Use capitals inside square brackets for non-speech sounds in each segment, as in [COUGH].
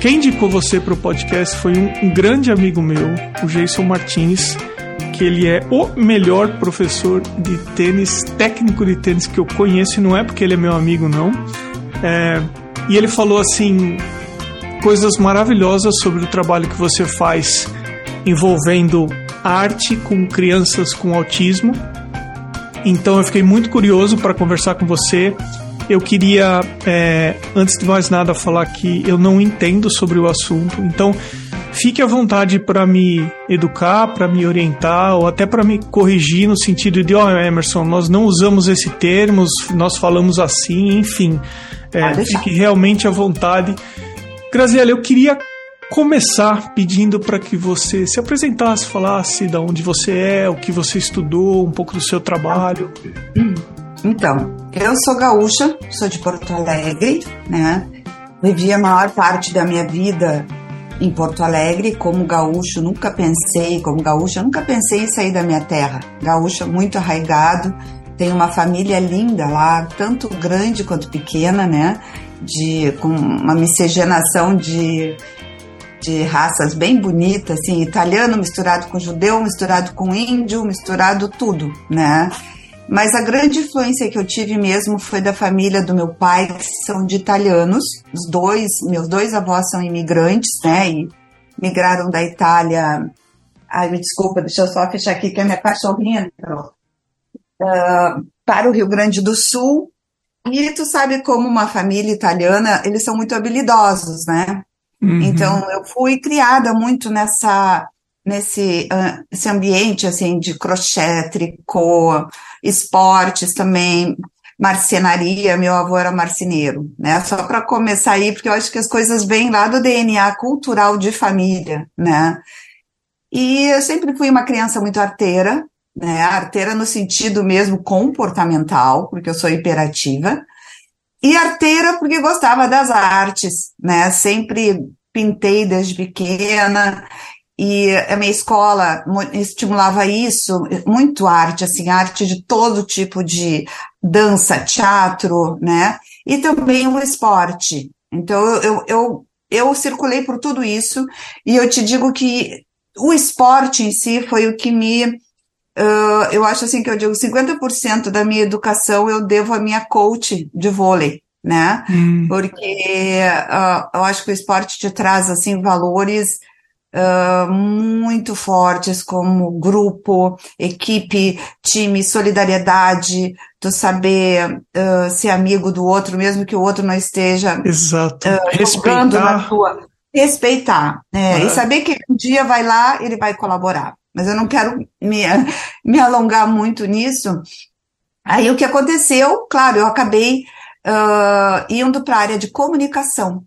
quem indicou você para o podcast foi um, um grande amigo meu, o Jason Martins, que ele é o melhor professor de tênis, técnico de tênis que eu conheço, e não é porque ele é meu amigo, não. É, e ele falou assim coisas maravilhosas sobre o trabalho que você faz envolvendo arte com crianças com autismo. Então eu fiquei muito curioso para conversar com você. Eu queria, é, antes de mais nada, falar que eu não entendo sobre o assunto. Então fique à vontade para me educar, para me orientar ou até para me corrigir no sentido de, ó, oh, Emerson, nós não usamos esse termo, nós falamos assim, enfim. É, fique realmente à vontade. Graziela, eu queria começar pedindo para que você se apresentasse, falasse de onde você é, o que você estudou, um pouco do seu trabalho. Então, eu sou gaúcha, sou de Porto Alegre, né? Vivi a maior parte da minha vida em Porto Alegre como gaúcho, nunca pensei, como gaúcha, nunca pensei em sair da minha terra. Gaúcha muito arraigado, tenho uma família linda lá, tanto grande quanto pequena, né? De, com uma miscigenação de, de raças bem bonitas, assim, italiano misturado com judeu, misturado com índio, misturado tudo, né? Mas a grande influência que eu tive mesmo foi da família do meu pai, que são de italianos. Os dois, meus dois avós são imigrantes, né? E migraram da Itália. Ai, me desculpa, deixa eu só fechar aqui que a minha cachorrinha entrou uh, para o Rio Grande do Sul. E tu sabe como uma família italiana, eles são muito habilidosos, né? Uhum. Então eu fui criada muito nessa nesse uh, ambiente assim de crochê, tricô, esportes também, marcenaria, meu avô era marceneiro, né? Só para começar aí, porque eu acho que as coisas vêm lá do DNA cultural de família, né? E eu sempre fui uma criança muito arteira, né? Arteira no sentido mesmo comportamental, porque eu sou hiperativa, e arteira porque gostava das artes, né? Sempre pintei desde pequena e a minha escola estimulava isso, muito arte, assim, arte de todo tipo de dança, teatro, né? E também o esporte. Então eu, eu, eu, circulei por tudo isso e eu te digo que o esporte em si foi o que me Uh, eu acho assim que eu digo 50% da minha educação eu devo à minha coach de vôlei, né? Hum. Porque uh, eu acho que o esporte te traz assim valores uh, muito fortes como grupo, equipe, time, solidariedade, tu saber ser amigo do outro, mesmo que o outro não esteja Exato. respeitar na tua respeitar, né? E saber que um dia vai lá, ele vai colaborar mas eu não quero me, me alongar muito nisso. Aí o que aconteceu, claro, eu acabei uh, indo para a área de comunicação,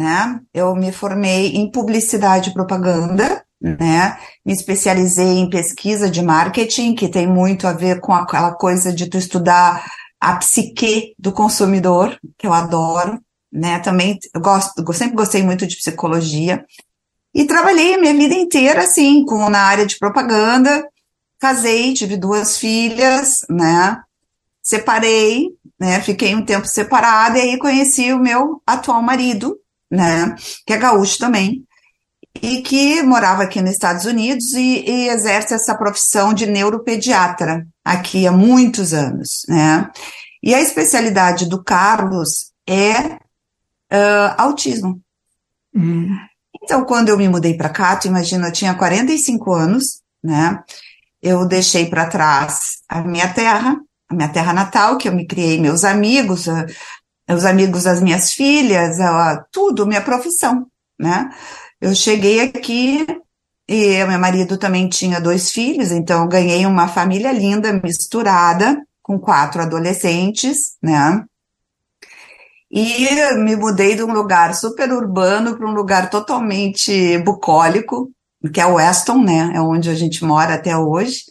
né? Eu me formei em publicidade e propaganda, né? Me especializei em pesquisa de marketing, que tem muito a ver com aquela coisa de tu estudar a psique do consumidor, que eu adoro, né? Também eu gosto, eu sempre gostei muito de psicologia. E trabalhei a minha vida inteira, assim, com, na área de propaganda. Casei, tive duas filhas, né? Separei, né? Fiquei um tempo separada e aí conheci o meu atual marido, né? Que é gaúcho também. E que morava aqui nos Estados Unidos e, e exerce essa profissão de neuropediatra aqui há muitos anos, né? E a especialidade do Carlos é uh, autismo. Hum. Então, quando eu me mudei para cá, tu imagina, eu tinha 45 anos, né? Eu deixei para trás a minha terra, a minha terra natal, que eu me criei, meus amigos, os amigos das minhas filhas, tudo, minha profissão, né? Eu cheguei aqui e meu marido também tinha dois filhos, então ganhei uma família linda, misturada, com quatro adolescentes, né? E me mudei de um lugar super urbano para um lugar totalmente bucólico, que é Weston, né? É onde a gente mora até hoje.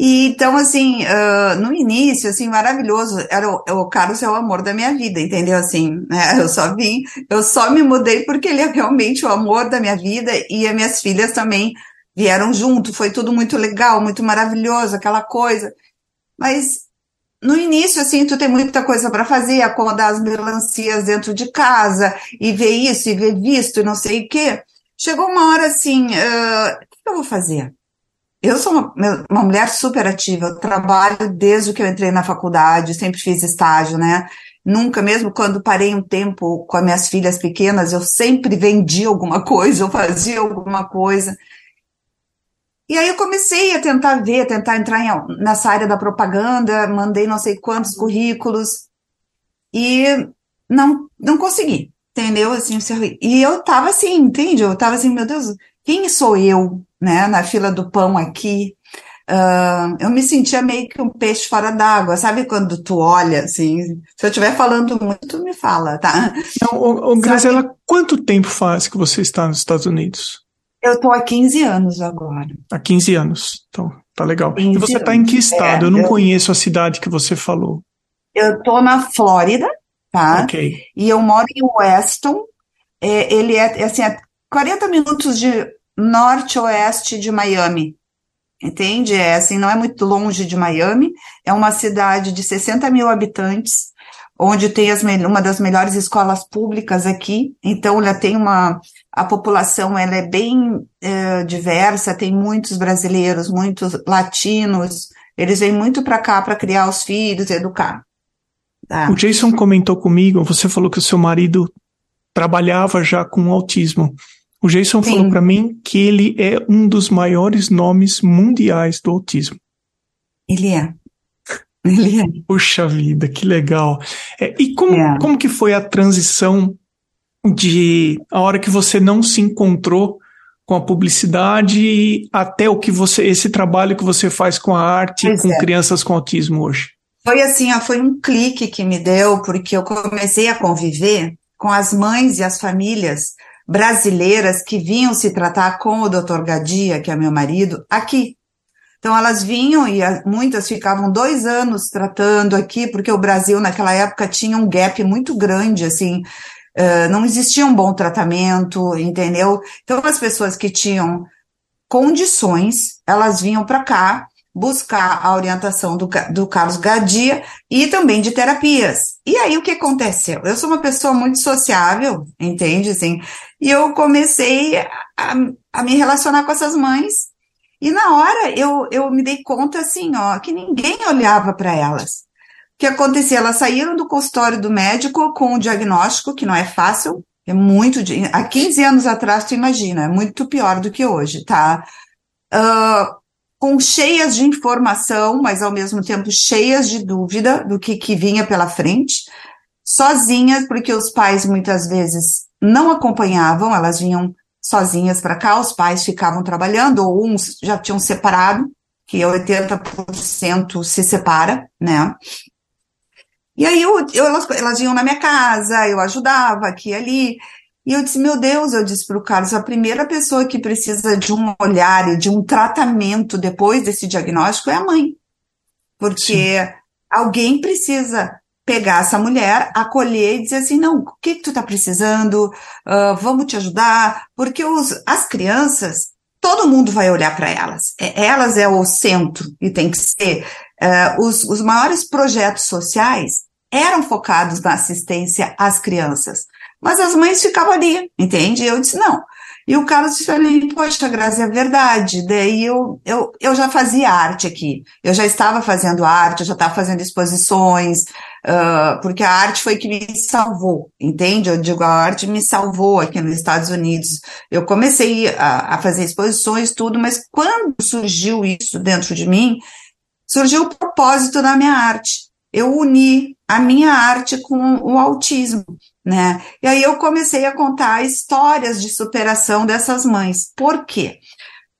E então, assim, uh, no início, assim, maravilhoso. Era o, o Carlos é o amor da minha vida, entendeu? Assim, né? [LAUGHS] Eu só vim, eu só me mudei porque ele é realmente o amor da minha vida e as minhas filhas também vieram junto. Foi tudo muito legal, muito maravilhoso, aquela coisa. Mas no início, assim, tu tem muita coisa para fazer, acomodar as melancias dentro de casa, e ver isso, e ver visto, e não sei o quê. Chegou uma hora assim, uh, o que eu vou fazer? Eu sou uma, uma, mulher super ativa, eu trabalho desde que eu entrei na faculdade, sempre fiz estágio, né? Nunca, mesmo quando parei um tempo com as minhas filhas pequenas, eu sempre vendia alguma coisa, eu fazia alguma coisa. E aí eu comecei a tentar ver, tentar entrar em, nessa área da propaganda, mandei não sei quantos currículos e não, não consegui, entendeu? Assim, e eu tava assim, entende? Eu tava assim, meu Deus, quem sou eu, né, na fila do pão aqui? Uh, eu me sentia meio que um peixe fora d'água, sabe quando tu olha, assim, se eu estiver falando muito, me fala, tá? Não, ô, ô, Graziela, quanto tempo faz que você está nos Estados Unidos? Eu estou há 15 anos agora. Há 15 anos, então tá legal. E você está em que estado? É, eu não eu, conheço a cidade que você falou. Eu estou na Flórida, tá? Ok. E eu moro em Weston. É, ele é, assim, é 40 minutos de norte-oeste de Miami. Entende? É assim, não é muito longe de Miami. É uma cidade de 60 mil habitantes, onde tem as, uma das melhores escolas públicas aqui. Então, ela tem uma a população ela é bem é, diversa, tem muitos brasileiros, muitos latinos, eles vêm muito para cá para criar os filhos, educar. Tá? O Jason comentou comigo, você falou que o seu marido trabalhava já com autismo. O Jason Sim. falou para mim que ele é um dos maiores nomes mundiais do autismo. Ele é. Ele é. Puxa vida, que legal. É, e como, é. como que foi a transição de a hora que você não se encontrou com a publicidade até o que você esse trabalho que você faz com a arte pois com é. crianças com autismo hoje? Foi assim, foi um clique que me deu porque eu comecei a conviver com as mães e as famílias brasileiras que vinham se tratar com o Dr. Gadia, que é meu marido, aqui. Então elas vinham e muitas ficavam dois anos tratando aqui, porque o Brasil naquela época tinha um gap muito grande, assim, uh, não existia um bom tratamento, entendeu? Então, as pessoas que tinham condições, elas vinham para cá buscar a orientação do, do Carlos Gadia e também de terapias. E aí o que aconteceu? Eu sou uma pessoa muito sociável, entende? Assim, e eu comecei a, a me relacionar com essas mães. E na hora eu, eu me dei conta assim, ó, que ninguém olhava para elas que acontecia? Elas saíram do consultório do médico com o diagnóstico, que não é fácil, é muito. Há 15 anos atrás, tu imagina, é muito pior do que hoje, tá? Uh, com cheias de informação, mas ao mesmo tempo cheias de dúvida do que, que vinha pela frente, sozinhas, porque os pais muitas vezes não acompanhavam, elas vinham sozinhas para cá, os pais ficavam trabalhando, ou uns já tinham separado, que 80% se separa, né? E aí eu, eu, elas, elas iam na minha casa, eu ajudava aqui e ali. E eu disse, meu Deus, eu disse para o Carlos, a primeira pessoa que precisa de um olhar e de um tratamento depois desse diagnóstico é a mãe. Porque Sim. alguém precisa pegar essa mulher, acolher e dizer assim, não, o que, que tu está precisando? Uh, vamos te ajudar. Porque os, as crianças, todo mundo vai olhar para elas. É, elas é o centro e tem que ser. Uh, os, os maiores projetos sociais eram focados na assistência às crianças. Mas as mães ficavam ali, entende? Eu disse, não. E o Carlos disse para poxa, Grazi, é verdade. Daí eu, eu, eu já fazia arte aqui. Eu já estava fazendo arte, eu já estava fazendo exposições, uh, porque a arte foi que me salvou, entende? Eu digo, a arte me salvou aqui nos Estados Unidos. Eu comecei a, a fazer exposições, tudo, mas quando surgiu isso dentro de mim, surgiu o propósito da minha arte eu uni a minha arte com o autismo, né? E aí eu comecei a contar histórias de superação dessas mães. Por quê?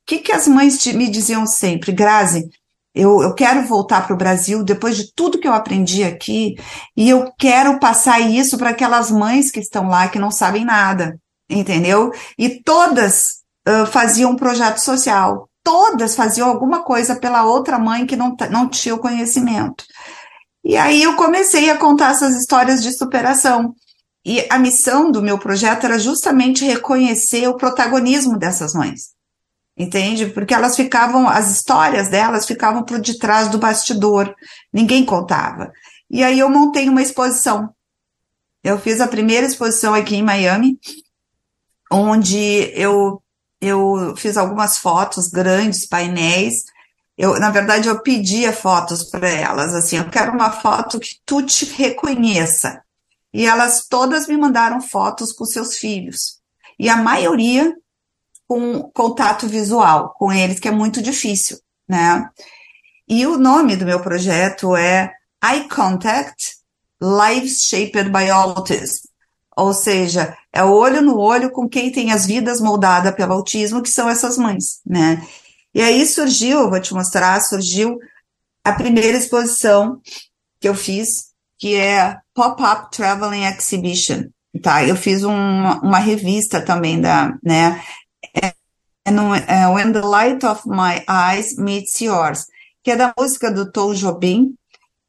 O que, que as mães me diziam sempre? Grazi, eu, eu quero voltar para o Brasil depois de tudo que eu aprendi aqui e eu quero passar isso para aquelas mães que estão lá que não sabem nada, entendeu? E todas uh, faziam um projeto social, todas faziam alguma coisa pela outra mãe que não, não tinha o conhecimento. E aí eu comecei a contar essas histórias de superação. E a missão do meu projeto era justamente reconhecer o protagonismo dessas mães. entende? Porque elas ficavam, as histórias delas ficavam por detrás do bastidor, ninguém contava. E aí eu montei uma exposição. Eu fiz a primeira exposição aqui em Miami, onde eu, eu fiz algumas fotos grandes, painéis. Eu, na verdade, eu pedia fotos para elas, assim, eu quero uma foto que tu te reconheça. E elas todas me mandaram fotos com seus filhos. E a maioria com contato visual com eles, que é muito difícil, né? E o nome do meu projeto é Eye Contact Lives Shaped by Autism. Ou seja, é olho no olho com quem tem as vidas moldadas pelo autismo, que são essas mães, né? E aí surgiu, vou te mostrar, surgiu a primeira exposição que eu fiz, que é Pop-Up Traveling Exhibition, tá? Eu fiz uma, uma revista também da, né? É, é When the Light of My Eyes Meets Yours, que é da música do Tom Jobim,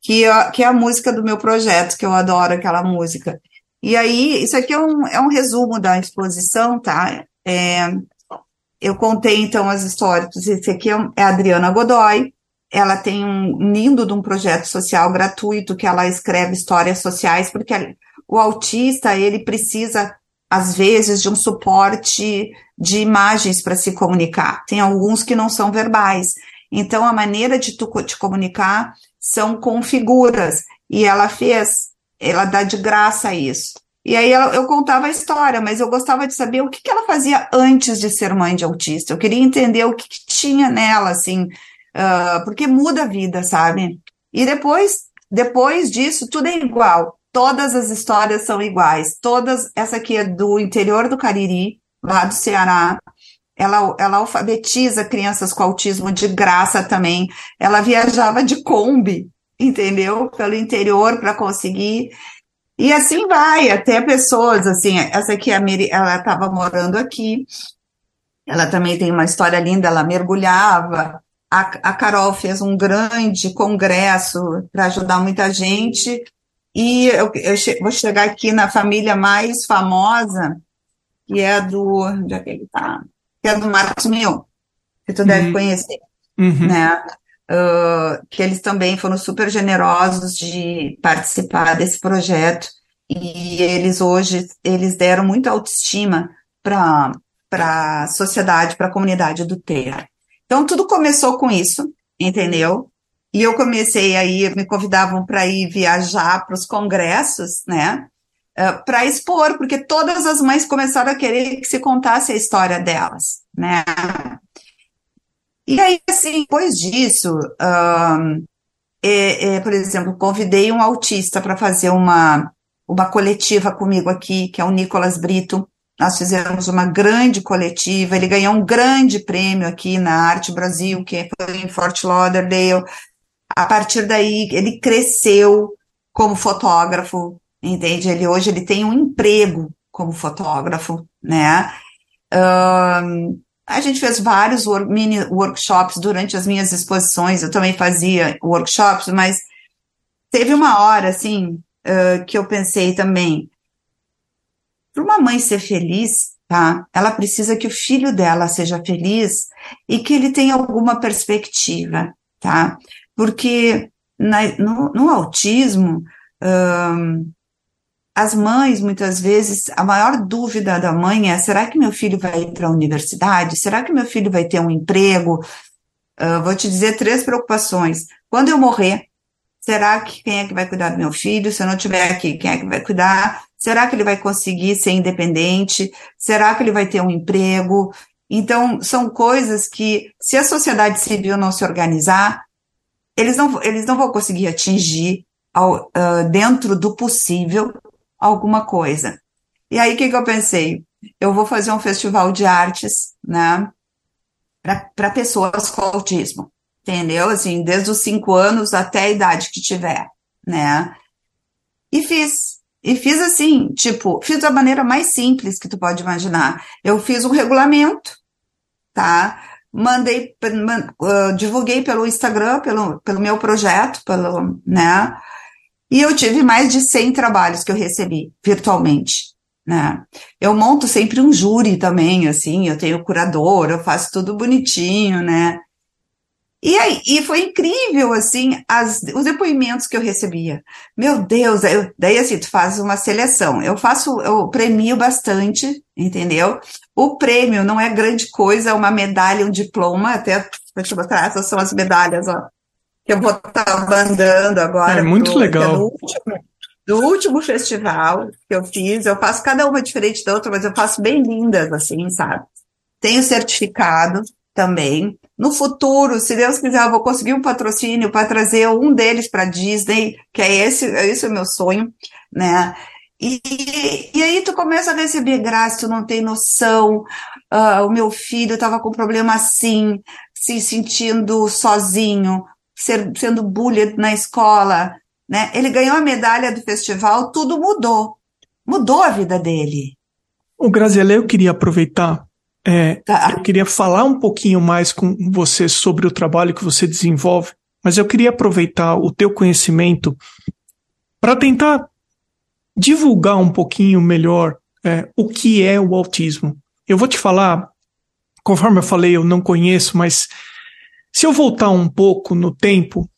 que é, que é a música do meu projeto, que eu adoro aquela música. E aí, isso aqui é um, é um resumo da exposição, tá? É, eu contei, então, as histórias. Esse aqui é, é a Adriana Godoy, ela tem um lindo de um projeto social gratuito que ela escreve histórias sociais, porque o autista, ele precisa, às vezes, de um suporte de imagens para se comunicar. Tem alguns que não são verbais. Então, a maneira de tu te comunicar são com figuras. E ela fez, ela dá de graça isso. E aí ela, eu contava a história, mas eu gostava de saber o que, que ela fazia antes de ser mãe de autista. Eu queria entender o que, que tinha nela, assim, uh, porque muda a vida, sabe? E depois, depois disso, tudo é igual. Todas as histórias são iguais. Todas, essa aqui é do interior do Cariri, lá do Ceará. Ela, ela alfabetiza crianças com autismo de graça também. Ela viajava de Kombi, entendeu? Pelo interior para conseguir. E assim vai, até pessoas, assim, essa aqui, a Miri, ela estava morando aqui, ela também tem uma história linda, ela mergulhava, a, a Carol fez um grande congresso para ajudar muita gente. E eu, eu che vou chegar aqui na família mais famosa, que é do. Onde é que ele tá? Que é do Marcos Mion, que tu uhum. deve conhecer. Uhum. Né? Uh, que eles também foram super generosos de participar desse projeto. E eles hoje eles deram muita autoestima para a sociedade, para a comunidade do Terra. Então, tudo começou com isso, entendeu? E eu comecei aí, me convidavam para ir viajar para os congressos, né? Eh, para expor, porque todas as mães começaram a querer que se contasse a história delas, né? E aí, assim, depois disso, um, é, é, por exemplo, convidei um autista para fazer uma, uma coletiva comigo aqui, que é o Nicolas Brito, nós fizemos uma grande coletiva, ele ganhou um grande prêmio aqui na Arte Brasil, que foi em Fort Lauderdale. A partir daí, ele cresceu como fotógrafo, entende? Ele hoje ele tem um emprego como fotógrafo, né? Um, a gente fez vários work, mini workshops durante as minhas exposições, eu também fazia workshops, mas teve uma hora, assim, uh, que eu pensei também, para uma mãe ser feliz, tá? Ela precisa que o filho dela seja feliz e que ele tenha alguma perspectiva, tá? Porque na, no, no, autismo, hum, as mães, muitas vezes, a maior dúvida da mãe é: será que meu filho vai ir para a universidade? Será que meu filho vai ter um emprego? Uh, vou te dizer três preocupações. Quando eu morrer, será que quem é que vai cuidar do meu filho? Se eu não estiver aqui, quem é que vai cuidar? Será que ele vai conseguir ser independente? Será que ele vai ter um emprego? Então, são coisas que, se a sociedade civil não se organizar, eles não, eles não vão conseguir atingir, ao, uh, dentro do possível, alguma coisa. E aí, o que, que eu pensei? Eu vou fazer um festival de artes, né, para pessoas com autismo, entendeu? Assim, desde os cinco anos até a idade que tiver, né? E fiz. E fiz assim, tipo, fiz da maneira mais simples que tu pode imaginar. Eu fiz um regulamento, tá? Mandei, uh, divulguei pelo Instagram, pelo, pelo meu projeto, pelo, né? E eu tive mais de 100 trabalhos que eu recebi virtualmente, né? Eu monto sempre um júri também, assim, eu tenho curador, eu faço tudo bonitinho, né? E aí, e foi incrível, assim, as, os depoimentos que eu recebia. Meu Deus, eu, daí assim, tu faz uma seleção. Eu faço, eu premio bastante, entendeu? O prêmio não é grande coisa, é uma medalha, um diploma, até, deixa eu mostrar, essas são as medalhas, ó, que eu vou estar tá mandando agora. É muito pro, legal. Do último, do último festival que eu fiz, eu faço cada uma diferente da outra, mas eu faço bem lindas, assim, sabe? Tenho certificado também. No futuro, se Deus quiser, eu vou conseguir um patrocínio para trazer um deles para Disney, que é esse, esse é o meu sonho, né? E, e aí tu começa a receber graça, tu não tem noção. Uh, o meu filho estava com problema assim, se sentindo sozinho, ser, sendo bullied na escola, né? Ele ganhou a medalha do festival, tudo mudou. Mudou a vida dele. O Graziele, eu queria aproveitar é, tá. Eu queria falar um pouquinho mais com você sobre o trabalho que você desenvolve, mas eu queria aproveitar o teu conhecimento para tentar divulgar um pouquinho melhor é, o que é o autismo. Eu vou te falar, conforme eu falei, eu não conheço, mas se eu voltar um pouco no tempo,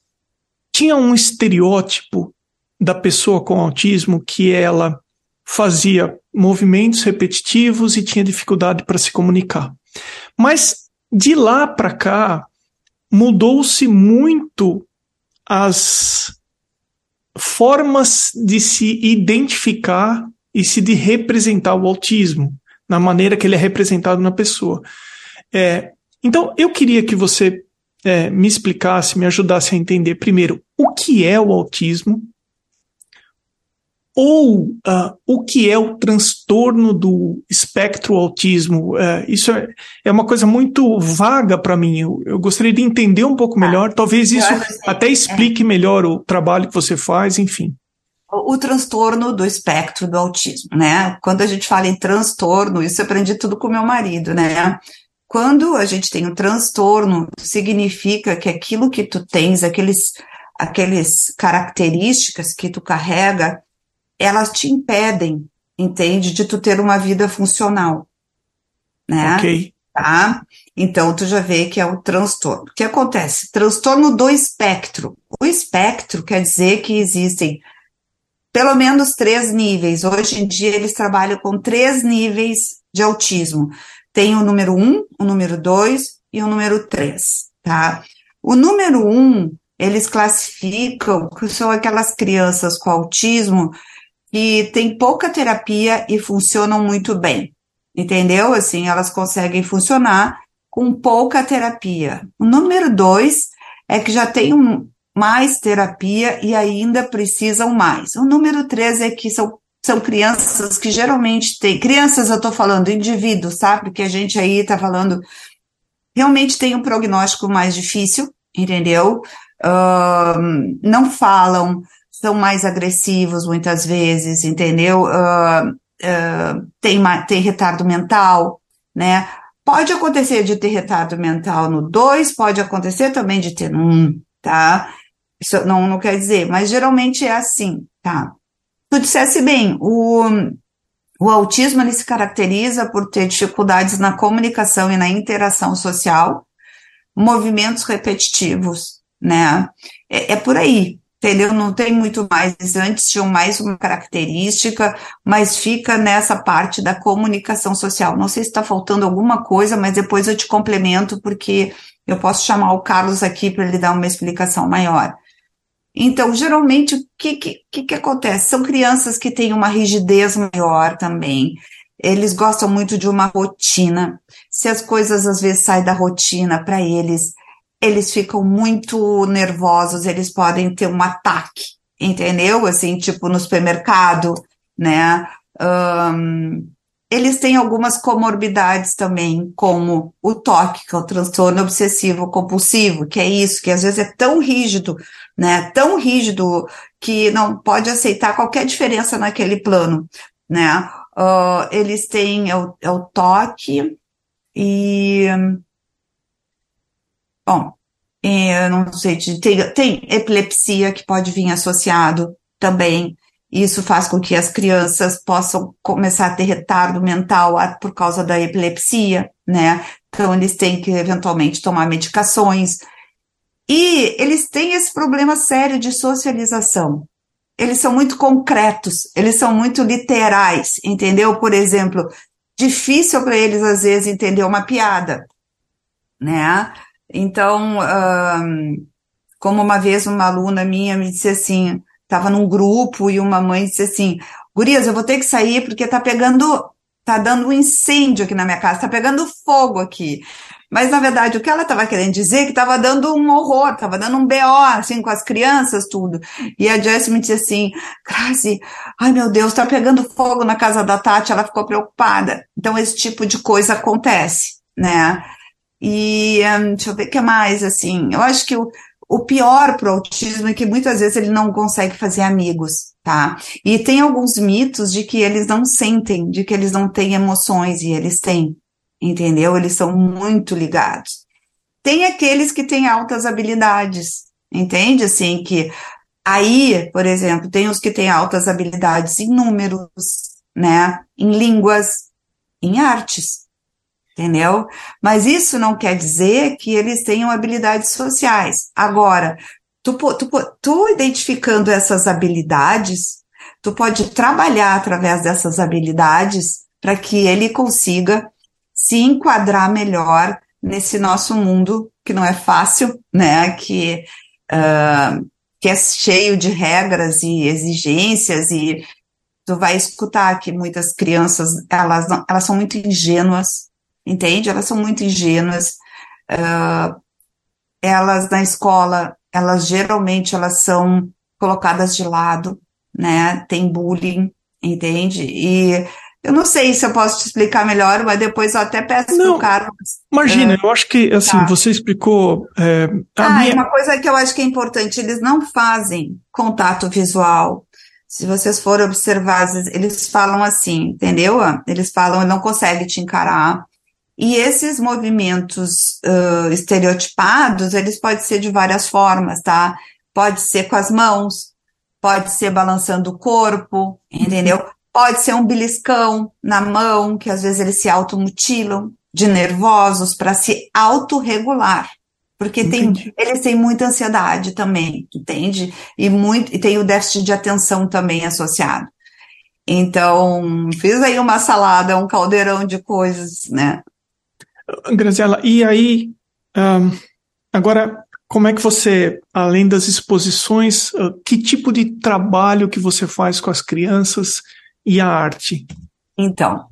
tinha um estereótipo da pessoa com autismo que ela fazia movimentos repetitivos e tinha dificuldade para se comunicar. Mas de lá para cá mudou-se muito as formas de se identificar e se de representar o autismo na maneira que ele é representado na pessoa. É, então eu queria que você é, me explicasse, me ajudasse a entender primeiro o que é o autismo, ou uh, o que é o transtorno do espectro autismo. Uh, isso é, é, uma coisa muito vaga para mim. Eu, eu, gostaria de entender um pouco melhor. Ah, Talvez isso até explique é. melhor o trabalho que você faz, enfim. O, o, transtorno do espectro do autismo, né? Quando a gente fala em transtorno, isso eu aprendi tudo com meu marido, né? Quando a gente tem um transtorno, significa que aquilo que tu tens, aqueles, aqueles características que tu carrega, elas te impedem, entende, de tu ter uma vida funcional, né? Ok. Tá? Então, tu já vê que é o transtorno. O que acontece? Transtorno do espectro. O espectro quer dizer que existem pelo menos três níveis. Hoje em dia, eles trabalham com três níveis de autismo. Tem o número um, o número dois e o número três, tá? O número um, eles classificam que são aquelas crianças com autismo que tem pouca terapia e funcionam muito bem. Entendeu? Assim, elas conseguem funcionar com pouca terapia. O número dois é que já tem um, mais terapia e ainda precisam mais. O número três é que são, são crianças que geralmente têm. Crianças, eu estou falando, indivíduos, sabe? Porque a gente aí está falando. Realmente tem um prognóstico mais difícil, entendeu? Uh, não falam, são mais agressivos muitas vezes, entendeu? Uh, uh, tem, tem retardo mental, né? Pode acontecer de ter retardo mental no 2, pode acontecer também de ter no 1, um, tá? Isso não, não quer dizer, mas geralmente é assim, tá? Tu dissesse bem, o, o autismo ele se caracteriza por ter dificuldades na comunicação e na interação social, movimentos repetitivos, né? É, é por aí, entendeu? Não tem muito mais. Antes tinham mais uma característica, mas fica nessa parte da comunicação social. Não sei se está faltando alguma coisa, mas depois eu te complemento, porque eu posso chamar o Carlos aqui para ele dar uma explicação maior. Então, geralmente, o que, que, que acontece? São crianças que têm uma rigidez maior também. Eles gostam muito de uma rotina. Se as coisas às vezes saem da rotina para eles, eles ficam muito nervosos, eles podem ter um ataque, entendeu? Assim, tipo no supermercado, né? Um, eles têm algumas comorbidades também, como o toque, que é o transtorno obsessivo compulsivo, que é isso, que às vezes é tão rígido, né? Tão rígido que não pode aceitar qualquer diferença naquele plano, né? Uh, eles têm é o, é o toque e Bom, é, eu não sei, tem, tem epilepsia que pode vir associado também. Isso faz com que as crianças possam começar a ter retardo mental por causa da epilepsia, né? Então, eles têm que eventualmente tomar medicações. E eles têm esse problema sério de socialização. Eles são muito concretos, eles são muito literais, entendeu? Por exemplo, difícil para eles, às vezes, entender uma piada, né? Então, um, como uma vez uma aluna minha me disse assim, estava num grupo e uma mãe disse assim, Gurias, eu vou ter que sair porque tá pegando, tá dando um incêndio aqui na minha casa, tá pegando fogo aqui. Mas, na verdade, o que ela estava querendo dizer é que estava dando um horror, estava dando um BO, assim, com as crianças, tudo. E a Jessie me disse assim, Grazi, ai meu Deus, está pegando fogo na casa da Tati, ela ficou preocupada. Então, esse tipo de coisa acontece, né? E, um, deixa eu ver o que mais, assim, eu acho que o, o pior para o autismo é que muitas vezes ele não consegue fazer amigos, tá? E tem alguns mitos de que eles não sentem, de que eles não têm emoções, e eles têm, entendeu? Eles são muito ligados. Tem aqueles que têm altas habilidades, entende? Assim, que aí, por exemplo, tem os que têm altas habilidades em números, né? Em línguas, em artes entendeu? Mas isso não quer dizer que eles tenham habilidades sociais. Agora, tu, tu, tu identificando essas habilidades, tu pode trabalhar através dessas habilidades para que ele consiga se enquadrar melhor nesse nosso mundo que não é fácil, né? Que, uh, que é cheio de regras e exigências e tu vai escutar que muitas crianças elas, não, elas são muito ingênuas, entende? Elas são muito ingênuas. Uh, elas na escola, elas geralmente elas são colocadas de lado, né? Tem bullying, entende? E eu não sei se eu posso te explicar melhor, mas depois eu até peço não, pro Carlos. Imagina, uh, eu acho que assim, tá. você explicou. É, ah, minha... uma coisa que eu acho que é importante, eles não fazem contato visual. Se vocês forem observar, eles falam assim, entendeu? Eles falam, não consegue te encarar, e esses movimentos uh, estereotipados, eles podem ser de várias formas, tá? Pode ser com as mãos, pode ser balançando o corpo, entendeu? Pode ser um beliscão na mão, que às vezes eles se automutilam de nervosos para se autorregular. Porque tem, eles têm muita ansiedade também, entende? E, muito, e tem o déficit de atenção também associado. Então, fiz aí uma salada, um caldeirão de coisas, né? Graziela, e aí, um, agora, como é que você, além das exposições, uh, que tipo de trabalho que você faz com as crianças e a arte? Então,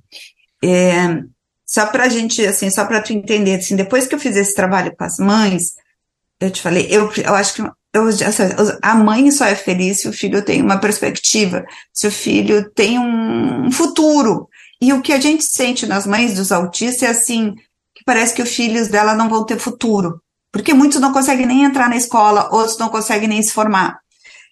é, só para a gente, assim, só para tu entender, assim, depois que eu fiz esse trabalho com as mães, eu te falei, eu, eu acho que eu, assim, a mãe só é feliz se o filho tem uma perspectiva, se o filho tem um futuro. E o que a gente sente nas mães dos autistas é assim, que parece que os filhos dela não vão ter futuro. Porque muitos não conseguem nem entrar na escola, outros não conseguem nem se formar.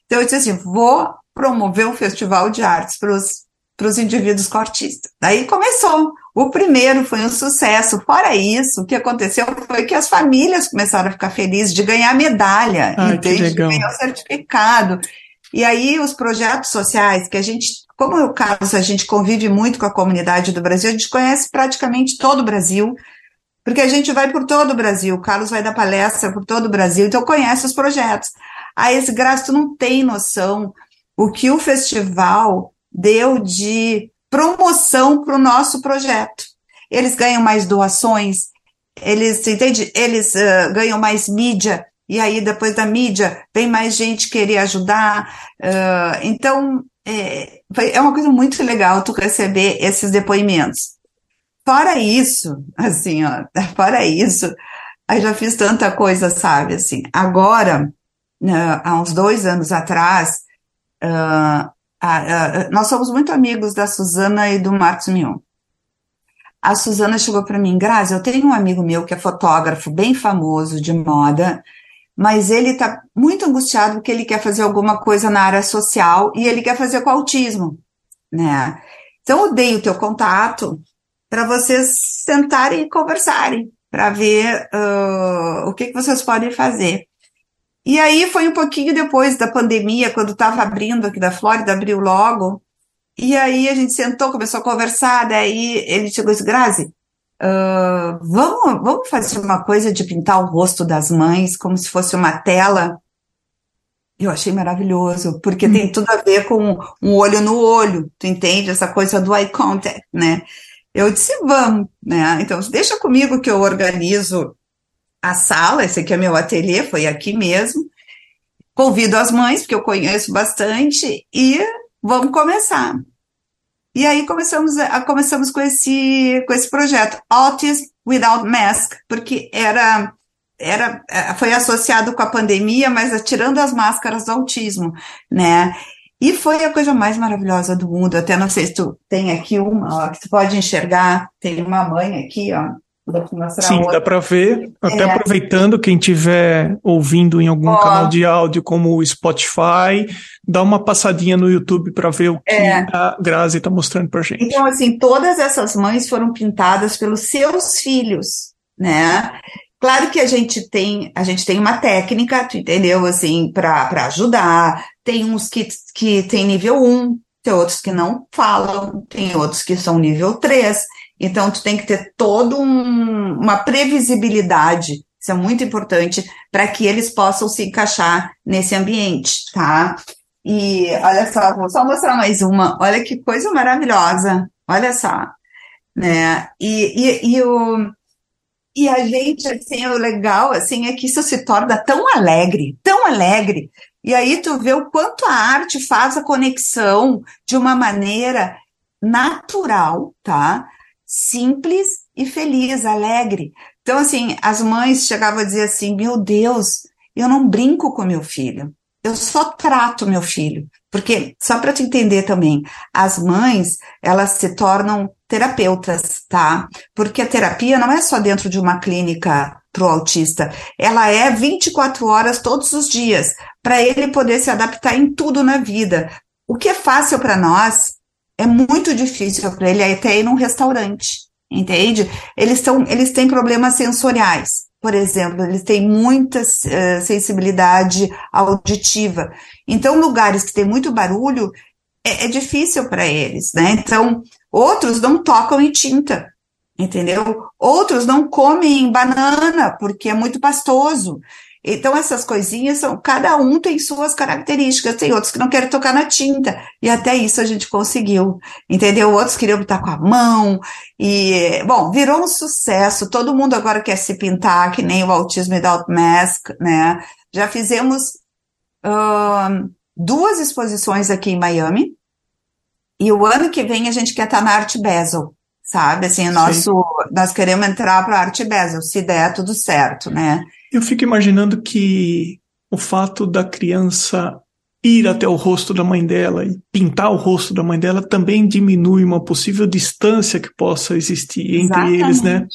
Então eu disse assim: vou promover um festival de artes para os indivíduos cortistas. Daí começou. O primeiro foi um sucesso. Fora isso, o que aconteceu foi que as famílias começaram a ficar felizes de ganhar medalha, Ai, de ganhar o certificado. E aí os projetos sociais que a gente, como é o caso, a gente convive muito com a comunidade do Brasil, a gente conhece praticamente todo o Brasil porque a gente vai por todo o Brasil, o Carlos vai dar palestra por todo o Brasil, então conhece os projetos. Aí esse Graça, tu não tem noção o que o festival deu de promoção para o nosso projeto. Eles ganham mais doações, eles, entende? Eles uh, ganham mais mídia, e aí depois da mídia vem mais gente querer ajudar. Uh, então, é, é uma coisa muito legal tu receber esses depoimentos. Fora isso, assim, ó, [LAUGHS] fora isso, aí já fiz tanta coisa, sabe, assim. Agora, uh, há uns dois anos atrás, uh, uh, nós somos muito amigos da Suzana e do Marcos Mion. A Suzana chegou para mim, Grazi, eu tenho um amigo meu que é fotógrafo bem famoso de moda, mas ele está muito angustiado porque ele quer fazer alguma coisa na área social e ele quer fazer com autismo, né? Então eu dei o teu contato para vocês sentarem e conversarem, para ver uh, o que, que vocês podem fazer. E aí foi um pouquinho depois da pandemia, quando estava abrindo aqui da Flórida, abriu logo. E aí a gente sentou, começou a conversar, daí ele chegou e disse, Grazi, uh, vamos, vamos fazer uma coisa de pintar o rosto das mães como se fosse uma tela eu achei maravilhoso, porque tem tudo a ver com um olho no olho, tu entende? Essa coisa do eye contact, né? Eu disse, vamos, né? Então, deixa comigo que eu organizo a sala, esse aqui é meu ateliê, foi aqui mesmo. Convido as mães, porque eu conheço bastante, e vamos começar. E aí começamos, a, começamos com esse, com esse projeto, Autism Without Mask, porque era era, é, foi associado com a pandemia, mas tirando as máscaras do autismo, né? E foi a coisa mais maravilhosa do mundo. Até não sei se tu tem aqui uma, ó, que tu pode enxergar. Tem uma mãe aqui, ó. Sim, outra. dá para ver. Até é. aproveitando, quem estiver ouvindo em algum ó. canal de áudio como o Spotify, dá uma passadinha no YouTube para ver o que é. a Grazi está mostrando para gente. Então, assim, todas essas mães foram pintadas pelos seus filhos, né? Claro que a gente tem, a gente tem uma técnica, tu entendeu? Assim, para ajudar. Tem uns que, que tem nível 1, tem outros que não falam, tem outros que são nível 3. Então, tu tem que ter toda um, uma previsibilidade, isso é muito importante, para que eles possam se encaixar nesse ambiente, tá? E olha só, vou só mostrar mais uma. Olha que coisa maravilhosa. Olha só. Né? E, e, e o, e a gente, assim, o legal, assim, é que isso se torna tão alegre, tão alegre. E aí tu vê o quanto a arte faz a conexão de uma maneira natural, tá? Simples e feliz, alegre. Então, assim, as mães chegavam a dizer assim: meu Deus, eu não brinco com meu filho, eu só trato meu filho. Porque, só para te entender também, as mães, elas se tornam terapeutas, tá? Porque a terapia não é só dentro de uma clínica para o autista, ela é 24 horas todos os dias, para ele poder se adaptar em tudo na vida. O que é fácil para nós é muito difícil para ele até ir num restaurante, entende? Eles, tão, eles têm problemas sensoriais por exemplo, eles têm muita uh, sensibilidade auditiva. Então, lugares que tem muito barulho é, é difícil para eles, né? Então, outros não tocam em tinta, entendeu? Outros não comem banana porque é muito pastoso. Então, essas coisinhas são, cada um tem suas características, tem outros que não querem tocar na tinta, e até isso a gente conseguiu, entendeu? Outros queriam botar com a mão, e, bom, virou um sucesso, todo mundo agora quer se pintar, que nem o Autismo Without Mask, né? Já fizemos uh, duas exposições aqui em Miami, e o ano que vem a gente quer estar na Arte Basel, sabe? Assim, o nosso, nós queremos entrar para a Arte Basel, se der tudo certo, né? Eu fico imaginando que o fato da criança ir até o rosto da mãe dela e pintar o rosto da mãe dela também diminui uma possível distância que possa existir entre eles, né?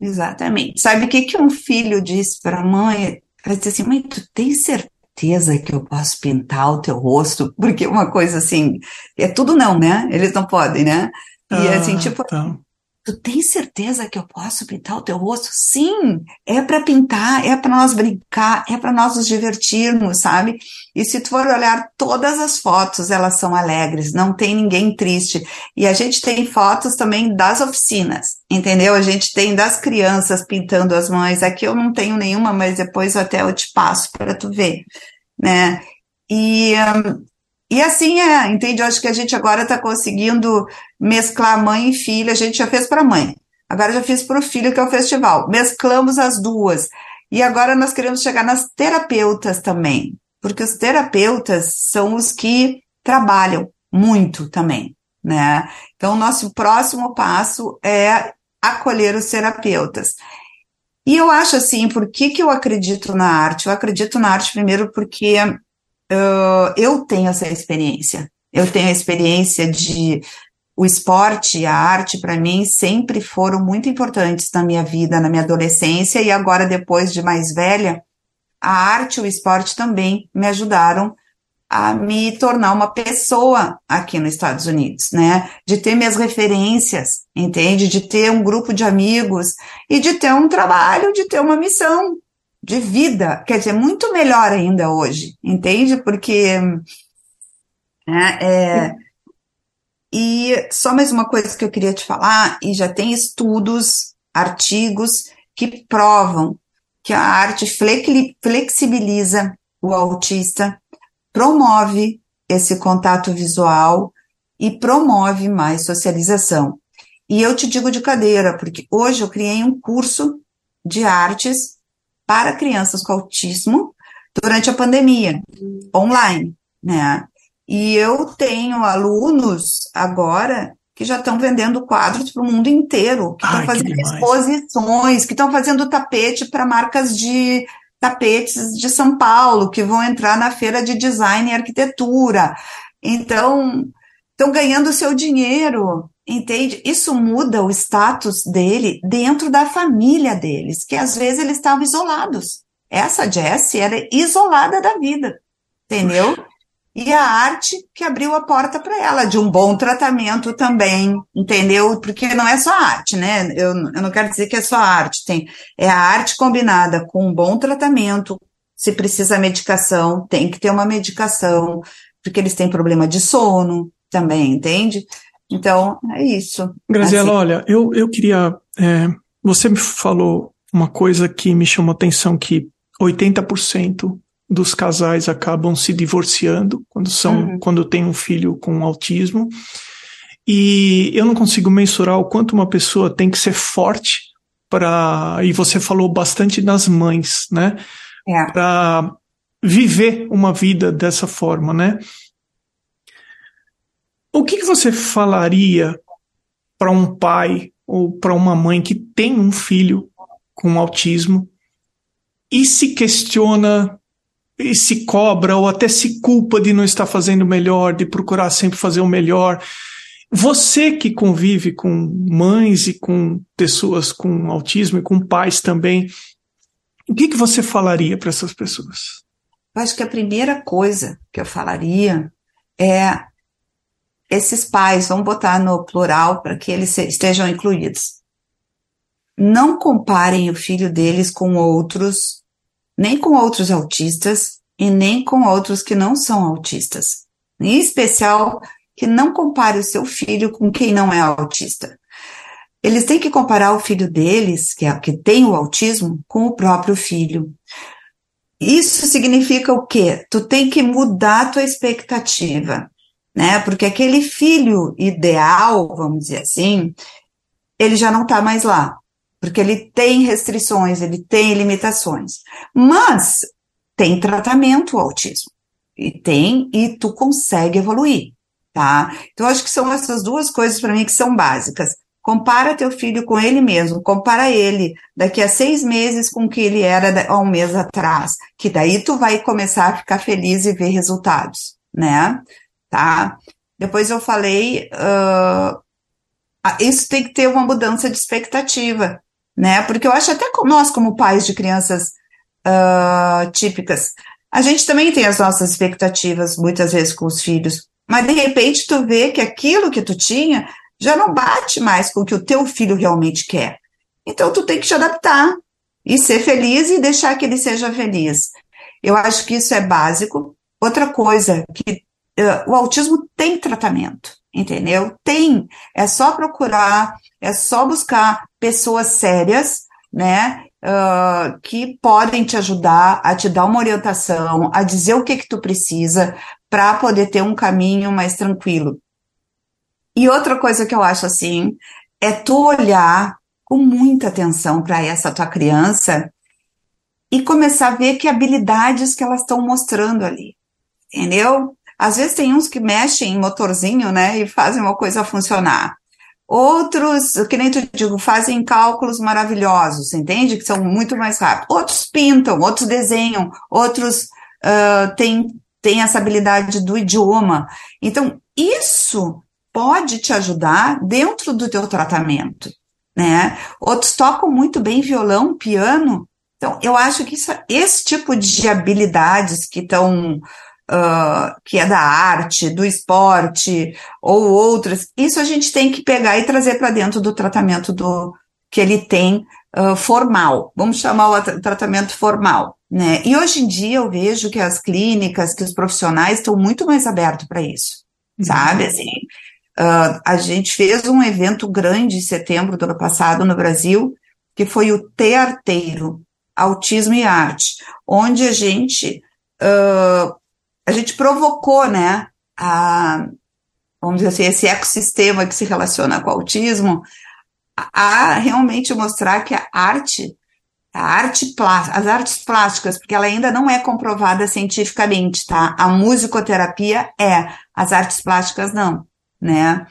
Exatamente. Sabe o que, que um filho diz para a mãe? Ela diz assim: mãe, tu tem certeza que eu posso pintar o teu rosto? Porque uma coisa assim, é tudo não, né? Eles não podem, né? E ah, assim, tipo, tá. Tu tem certeza que eu posso pintar o teu rosto? Sim, é para pintar, é para nós brincar, é para nós nos divertirmos, sabe? E se tu for olhar todas as fotos, elas são alegres, não tem ninguém triste. E a gente tem fotos também das oficinas, entendeu? A gente tem das crianças pintando as mães. Aqui eu não tenho nenhuma, mas depois até eu te passo para tu ver, né? E um, e assim é, entende? Eu acho que a gente agora está conseguindo mesclar mãe e filha. A gente já fez para mãe, agora já fiz para o filho, que é o festival. Mesclamos as duas. E agora nós queremos chegar nas terapeutas também, porque os terapeutas são os que trabalham muito também, né? Então, nosso próximo passo é acolher os terapeutas. E eu acho assim, por que, que eu acredito na arte? Eu acredito na arte primeiro porque uh, eu tenho essa experiência. Eu tenho a experiência de o esporte e a arte, para mim, sempre foram muito importantes na minha vida, na minha adolescência, e agora, depois de mais velha, a arte e o esporte também me ajudaram a me tornar uma pessoa aqui nos Estados Unidos, né? De ter minhas referências, entende? De ter um grupo de amigos e de ter um trabalho, de ter uma missão, de vida, quer dizer, muito melhor ainda hoje, entende? Porque né, é, e só mais uma coisa que eu queria te falar, e já tem estudos, artigos que provam que a arte flexibiliza o autista, promove esse contato visual e promove mais socialização. E eu te digo de cadeira, porque hoje eu criei um curso de artes para crianças com autismo durante a pandemia, online, né? E eu tenho alunos agora que já estão vendendo quadros para o mundo inteiro, que estão fazendo que exposições, que estão fazendo tapete para marcas de tapetes de São Paulo, que vão entrar na feira de design e arquitetura. Então, estão ganhando seu dinheiro, entende? Isso muda o status dele dentro da família deles, que às vezes eles estavam isolados. Essa Jessie era isolada da vida, entendeu? e a arte que abriu a porta para ela, de um bom tratamento também, entendeu? Porque não é só arte, né? Eu, eu não quero dizer que é só arte, tem, é a arte combinada com um bom tratamento. Se precisa medicação, tem que ter uma medicação, porque eles têm problema de sono também, entende? Então, é isso. Graziela, assim. olha, eu, eu queria. É, você me falou uma coisa que me chamou a atenção: que 80% dos casais acabam se divorciando quando são uhum. quando tem um filho com autismo. E eu não consigo mensurar o quanto uma pessoa tem que ser forte para e você falou bastante das mães, né? É. Para viver uma vida dessa forma, né? O que, que você falaria para um pai ou para uma mãe que tem um filho com autismo e se questiona e se cobra ou até se culpa de não estar fazendo melhor, de procurar sempre fazer o melhor. Você que convive com mães e com pessoas com autismo e com pais também, o que, que você falaria para essas pessoas? Eu acho que a primeira coisa que eu falaria é esses pais, vamos botar no plural para que eles estejam incluídos. Não comparem o filho deles com outros nem com outros autistas e nem com outros que não são autistas. Em especial, que não compare o seu filho com quem não é autista. Eles têm que comparar o filho deles, que, é, que tem o autismo, com o próprio filho. Isso significa o quê? Tu tem que mudar a tua expectativa, né? Porque aquele filho ideal, vamos dizer assim, ele já não está mais lá porque ele tem restrições, ele tem limitações. Mas tem tratamento o autismo. E tem, e tu consegue evoluir, tá? Então, acho que são essas duas coisas para mim que são básicas. Compara teu filho com ele mesmo, compara ele daqui a seis meses com o que ele era há um mês atrás, que daí tu vai começar a ficar feliz e ver resultados, né? Tá? Depois eu falei, uh, isso tem que ter uma mudança de expectativa né? Porque eu acho até nós, como pais de crianças uh, típicas, a gente também tem as nossas expectativas, muitas vezes, com os filhos. Mas, de repente, tu vê que aquilo que tu tinha já não bate mais com o que o teu filho realmente quer. Então, tu tem que te adaptar e ser feliz e deixar que ele seja feliz. Eu acho que isso é básico. Outra coisa, que uh, o autismo tem tratamento, entendeu? Tem. É só procurar, é só buscar pessoas sérias, né? Uh, que podem te ajudar a te dar uma orientação, a dizer o que que tu precisa para poder ter um caminho mais tranquilo. E outra coisa que eu acho assim é tu olhar com muita atenção para essa tua criança e começar a ver que habilidades que elas estão mostrando ali, entendeu? Às vezes tem uns que mexem em motorzinho, né, e fazem uma coisa funcionar. Outros, que nem tu digo, fazem cálculos maravilhosos, entende? Que são muito mais rápidos. Outros pintam, outros desenham, outros uh, têm, têm essa habilidade do idioma. Então, isso pode te ajudar dentro do teu tratamento, né? Outros tocam muito bem violão, piano. Então, eu acho que isso, esse tipo de habilidades que estão uh, que é da arte, do esporte ou outras, isso a gente tem que pegar e trazer para dentro do tratamento do que ele tem uh, formal, vamos chamar o tratamento formal, né? E hoje em dia eu vejo que as clínicas, que os profissionais estão muito mais abertos para isso, uhum. sabe? Assim, uh, a gente fez um evento grande em setembro do ano passado no Brasil, que foi o Tearteiro, Autismo e Arte, onde a gente uh, a gente provocou, né, a, vamos dizer assim, esse ecossistema que se relaciona com o autismo, a, a realmente mostrar que a arte, a arte as artes plásticas, porque ela ainda não é comprovada cientificamente, tá? A musicoterapia é, as artes plásticas não, né?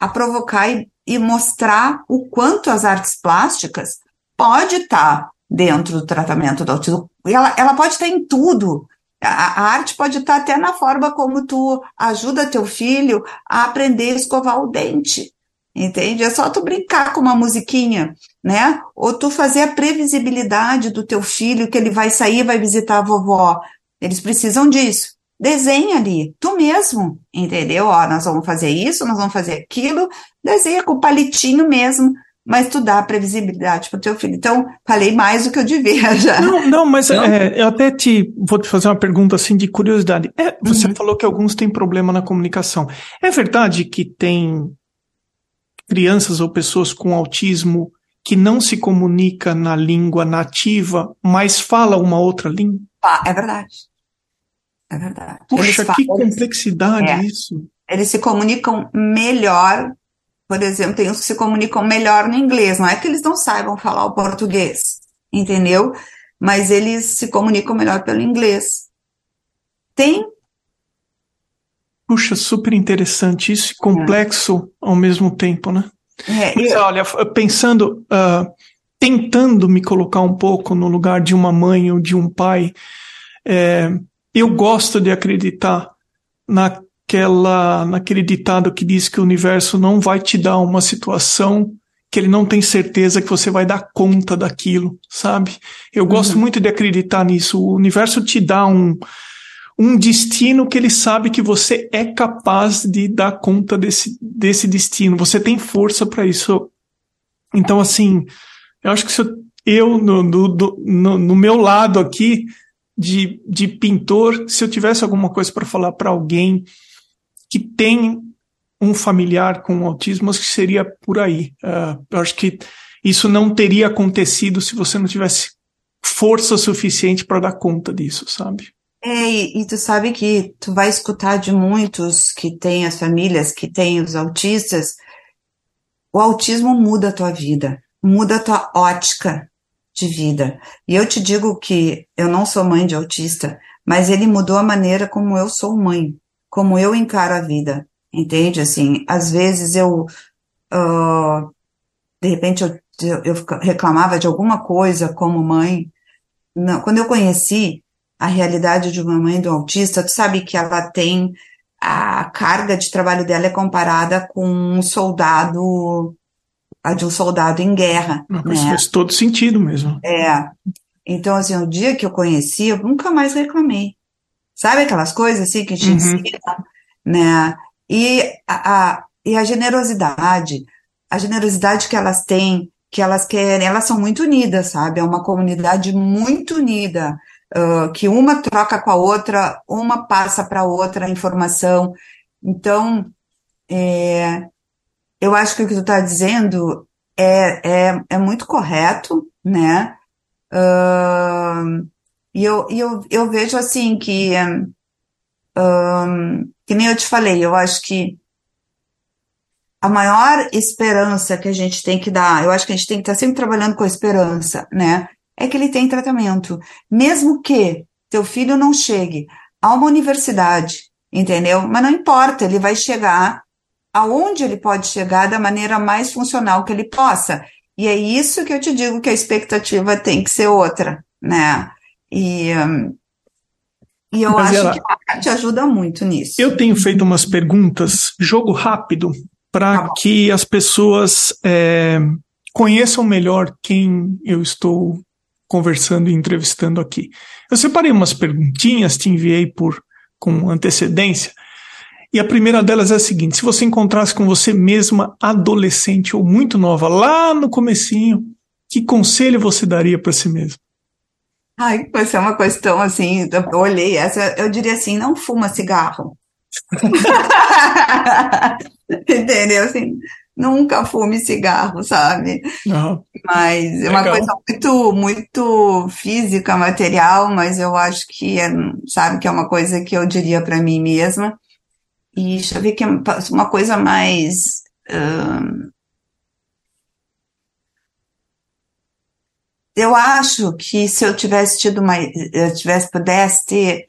A provocar e, e mostrar o quanto as artes plásticas pode estar tá dentro do tratamento do autismo. Ela, ela pode estar tá em tudo, a, arte pode estar até na forma como tu ajuda teu filho a aprender a escovar o dente. Entende? É só tu brincar com uma musiquinha, né? Ou tu fazer a previsibilidade do teu filho que ele vai sair, vai visitar a vovó. Eles precisam disso. Desenha ali, tu mesmo, entendeu? Ó, nós vamos fazer isso, nós vamos fazer aquilo. Desenha com palitinho mesmo mas tu dá previsibilidade para o teu filho. Então, falei mais do que eu devia [LAUGHS] já. Não, não mas não? É, eu até te vou te fazer uma pergunta assim de curiosidade. É, você uhum. falou que alguns têm problema na comunicação. É verdade que tem crianças ou pessoas com autismo que não se comunica na língua nativa, mas fala uma outra língua? Ah, é verdade. É verdade. Puxa, que complexidade é, isso. Eles se comunicam melhor por exemplo, tem uns que se comunicam melhor no inglês. Não é que eles não saibam falar o português, entendeu? Mas eles se comunicam melhor pelo inglês. Tem. Puxa, super interessante isso, complexo é. ao mesmo tempo, né? É, Mas, eu... olha, pensando, uh, tentando me colocar um pouco no lugar de uma mãe ou de um pai, é, eu gosto de acreditar na naquela, naquele ditado que diz que o universo não vai te dar uma situação que ele não tem certeza que você vai dar conta daquilo, sabe? Eu uhum. gosto muito de acreditar nisso. O universo te dá um, um destino que ele sabe que você é capaz de dar conta desse, desse destino. Você tem força para isso. Então, assim, eu acho que se eu, eu no, no, no, no meu lado aqui de, de pintor, se eu tivesse alguma coisa para falar para alguém, que tem um familiar com autismo, acho que seria por aí. Uh, eu acho que isso não teria acontecido se você não tivesse força suficiente para dar conta disso, sabe? É, e, e, tu sabe que tu vai escutar de muitos que têm as famílias, que têm os autistas, o autismo muda a tua vida, muda a tua ótica de vida. E eu te digo que eu não sou mãe de autista, mas ele mudou a maneira como eu sou mãe como eu encaro a vida, entende? Assim, às vezes eu, uh, de repente eu, eu reclamava de alguma coisa como mãe. Não, quando eu conheci a realidade de uma mãe do autista, tu sabe que ela tem a carga de trabalho dela é comparada com um soldado, a de um soldado em guerra. Não, né? faz todo sentido mesmo. É. Então, assim, o dia que eu conheci, eu nunca mais reclamei. Sabe aquelas coisas assim que te uhum. ensinam, né? E a, a, e a generosidade, a generosidade que elas têm, que elas querem, elas são muito unidas, sabe? É uma comunidade muito unida, uh, que uma troca com a outra, uma passa para a outra a informação. Então, é, eu acho que o que tu está dizendo é, é, é muito correto, né? Uh, e eu, eu, eu vejo assim que, um, que nem eu te falei, eu acho que a maior esperança que a gente tem que dar, eu acho que a gente tem que estar sempre trabalhando com a esperança, né? É que ele tem tratamento. Mesmo que teu filho não chegue a uma universidade, entendeu? Mas não importa, ele vai chegar aonde ele pode chegar da maneira mais funcional que ele possa. E é isso que eu te digo que a expectativa tem que ser outra, né? E, e eu Mas acho ela, que a arte ajuda muito nisso. Eu tenho feito umas perguntas, jogo rápido, para tá que as pessoas é, conheçam melhor quem eu estou conversando e entrevistando aqui. Eu separei umas perguntinhas, te enviei por com antecedência. E a primeira delas é a seguinte: se você encontrasse com você mesma adolescente ou muito nova, lá no comecinho que conselho você daria para si mesmo? Ai, vai é uma questão assim, eu olhei essa, eu diria assim, não fuma cigarro. [LAUGHS] Entendeu? Assim, nunca fume cigarro, sabe? Uhum. Mas é uma Legal. coisa muito, muito física, material, mas eu acho que é, sabe, que é uma coisa que eu diria para mim mesma. E deixa eu ver que é uma coisa mais. Eu acho que se eu tivesse tido uma. Eu tivesse, pudesse ter.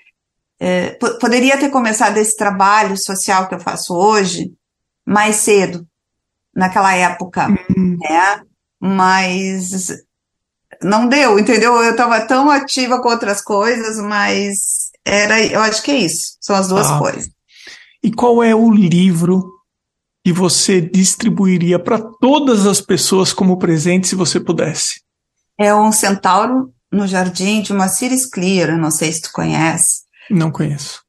É, poderia ter começado esse trabalho social que eu faço hoje mais cedo, naquela época, uhum. né? Mas não deu, entendeu? Eu estava tão ativa com outras coisas, mas era, eu acho que é isso, são as duas ah. coisas. E qual é o livro que você distribuiria para todas as pessoas como presente se você pudesse? É um centauro no jardim de uma Ciris Clear, não sei se tu conhece. Não conheço.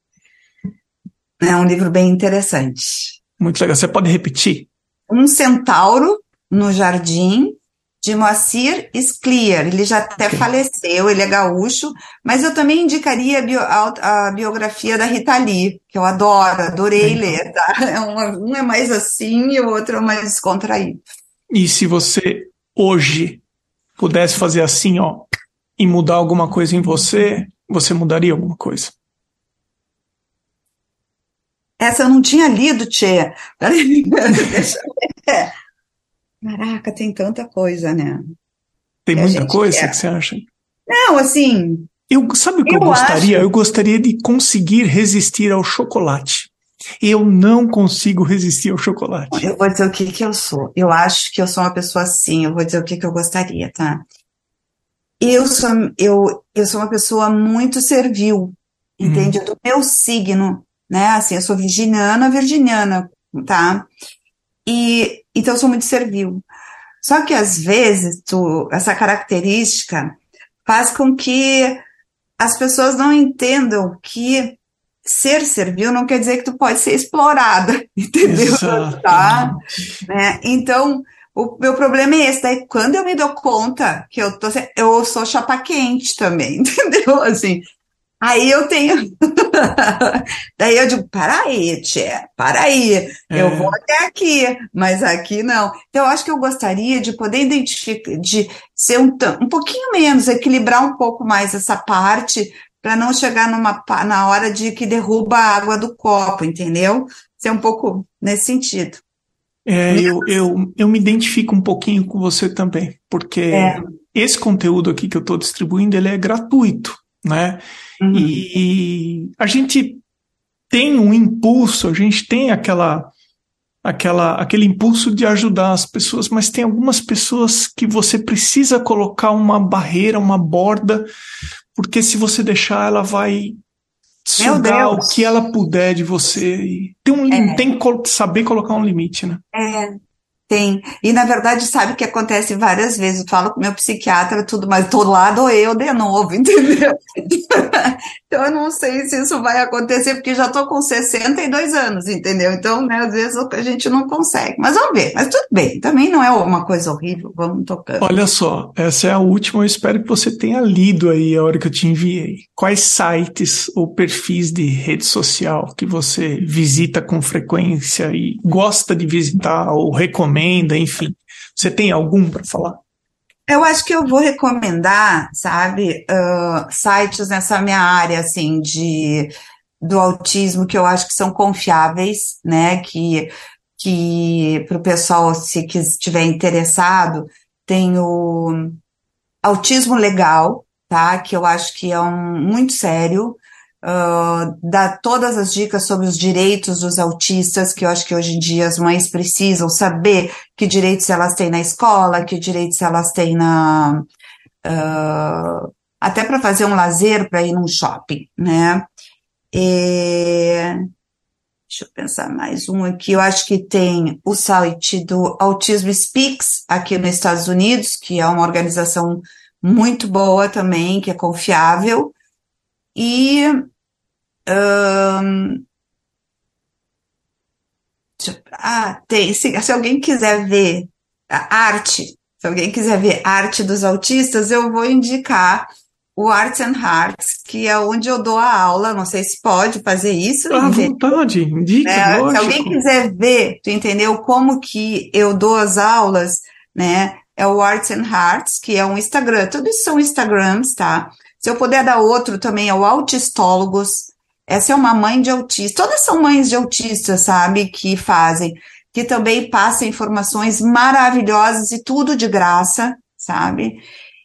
É um livro bem interessante. Muito legal. Você pode repetir? Um centauro no jardim de Moacir Scliar. Ele já até okay. faleceu, ele é gaúcho, mas eu também indicaria a, bio, a, a biografia da Rita Lee, que eu adoro, adorei ler. Tá? [LAUGHS] É uma, um é mais assim e o outro é mais descontraído. E se você hoje pudesse fazer assim, ó, e mudar alguma coisa em você, você mudaria alguma coisa? Essa eu não tinha lido, Tchê. [LAUGHS] Ver. Caraca, tem tanta coisa, né? Tem que muita coisa quer. que você acha? Não, assim. Eu, sabe o que eu, eu gostaria? Acho... Eu gostaria de conseguir resistir ao chocolate. Eu não consigo resistir ao chocolate. Eu vou dizer o que, que eu sou. Eu acho que eu sou uma pessoa assim. Eu vou dizer o que, que eu gostaria, tá? Eu sou, eu, eu sou uma pessoa muito servil, entende? Hum. Do meu signo, né? Assim, eu sou virginiana, virginiana, tá? E então eu sou muito servil. Só que às vezes tu, essa característica faz com que as pessoas não entendam que ser servil não quer dizer que tu pode ser explorada, [LAUGHS] entendeu? Tá? Né? Então, o meu problema é esse. Daí, quando eu me dou conta que eu tô, eu sou chapa quente também, [LAUGHS] entendeu? Assim, Aí eu tenho. [LAUGHS] Daí eu digo: para aí, Tchê, para aí. É. Eu vou até aqui, mas aqui não. Então, eu acho que eu gostaria de poder identificar, de ser um, um pouquinho menos, equilibrar um pouco mais essa parte, para não chegar numa, na hora de que derruba a água do copo, entendeu? Ser um pouco nesse sentido. É, eu, eu, eu me identifico um pouquinho com você também, porque é. esse conteúdo aqui que eu estou distribuindo, ele é gratuito, né? Uhum. E a gente tem um impulso, a gente tem aquela, aquela, aquele impulso de ajudar as pessoas, mas tem algumas pessoas que você precisa colocar uma barreira, uma borda, porque se você deixar, ela vai sugar o que ela puder de você. Tem, um, é. tem que saber colocar um limite, né? É, tem. E na verdade, sabe o que acontece várias vezes? Eu falo com meu psiquiatra, tudo, mas do eu de novo, [LAUGHS] entendeu? Então eu não sei se isso vai acontecer, porque já tô com 62 anos, entendeu? Então, né, às vezes a gente não consegue. Mas vamos ver, mas tudo bem, também não é uma coisa horrível, vamos tocando. Olha só, essa é a última, eu espero que você tenha lido aí a hora que eu te enviei. Quais sites ou perfis de rede social que você visita com frequência e gosta de visitar ou recomenda, enfim. Você tem algum para falar? Eu acho que eu vou recomendar, sabe, uh, sites nessa minha área, assim, de do autismo que eu acho que são confiáveis, né, que, que para o pessoal, se estiver interessado, tem o Autismo Legal, tá, que eu acho que é um muito sério, uh, dá todas as dicas sobre os direitos dos autistas, que eu acho que hoje em dia as mães precisam saber que direitos elas têm na escola, que direitos elas têm na. Uh, até para fazer um lazer, para ir num shopping, né? E, deixa eu pensar mais um aqui. Eu acho que tem o site do Autism Speaks aqui nos Estados Unidos, que é uma organização muito boa também, que é confiável. E ah, tem. Se, se alguém quiser ver a arte, Se alguém quiser ver arte dos autistas, eu vou indicar o Arts and Hearts, que é onde eu dou a aula. Não sei se pode fazer isso. À vontade, indica, é, Se alguém quiser ver, tu entendeu como que eu dou as aulas, né? É o Arts and Hearts, que é um Instagram. Todos são Instagrams, tá? Se eu puder dar outro também, é o Autistólogos. Essa é uma mãe de autista. Todas são mães de autistas, sabe? Que fazem. Que também passa informações maravilhosas e tudo de graça, sabe?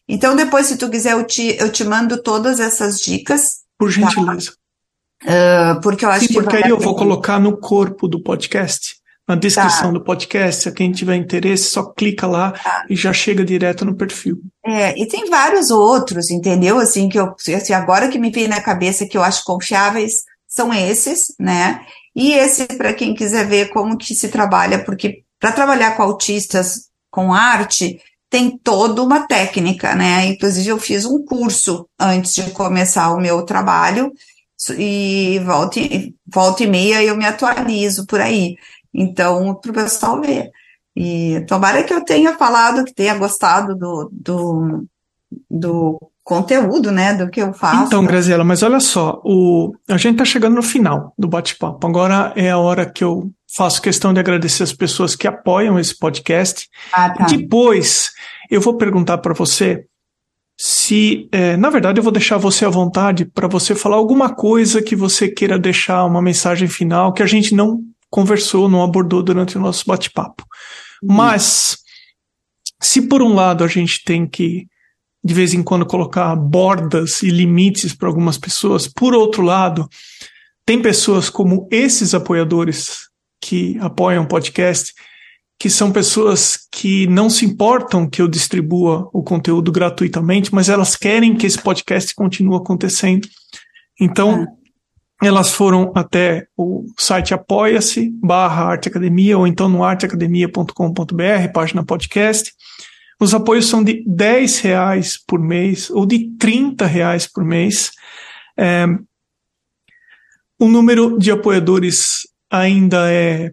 Então, depois, se tu quiser, eu te, eu te mando todas essas dicas. Por tá? gentileza. Tá? Uh, porque eu acho Sim, que. Porque aí eu vou colocar no corpo do podcast, na descrição tá. do podcast. Se quem tiver interesse, só clica lá tá. e já chega direto no perfil. É, e tem vários outros, entendeu? Assim, que eu. Assim, agora que me vem na cabeça que eu acho confiáveis são esses, né? E esse, para quem quiser ver como que se trabalha, porque para trabalhar com autistas com arte, tem toda uma técnica, né? Inclusive, eu fiz um curso antes de começar o meu trabalho, e volta, volta e meia eu me atualizo por aí. Então, para o pessoal ver. E tomara que eu tenha falado, que tenha gostado do, do, do conteúdo, né, do que eu faço. Então, Graziela, mas olha só, o, a gente está chegando no final do bate-papo. Agora é a hora que eu faço questão de agradecer as pessoas que apoiam esse podcast. Ah, tá. Depois, eu vou perguntar para você se, é, na verdade, eu vou deixar você à vontade para você falar alguma coisa que você queira deixar, uma mensagem final que a gente não conversou, não abordou durante o nosso bate-papo. Uhum. Mas, se por um lado a gente tem que de vez em quando colocar bordas e limites para algumas pessoas. Por outro lado, tem pessoas como esses apoiadores que apoiam o podcast, que são pessoas que não se importam que eu distribua o conteúdo gratuitamente, mas elas querem que esse podcast continue acontecendo. Então, é. Elas foram até o site apoia-se barra Arte Academia ou então no arteacademia.com.br, página podcast, os apoios são de 10 reais por mês ou de 30 reais por mês. É, o número de apoiadores ainda é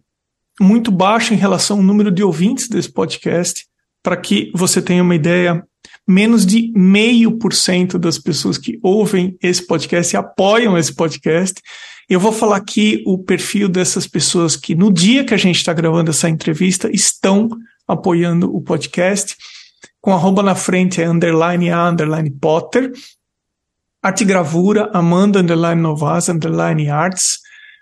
muito baixo em relação ao número de ouvintes desse podcast. Para que você tenha uma ideia, menos de meio por cento das pessoas que ouvem esse podcast e apoiam esse podcast. Eu vou falar aqui o perfil dessas pessoas que, no dia que a gente está gravando essa entrevista, estão apoiando o podcast. Com arroba na frente é underline a underline Potter. Arte gravura Amanda underline Novas underline Arts.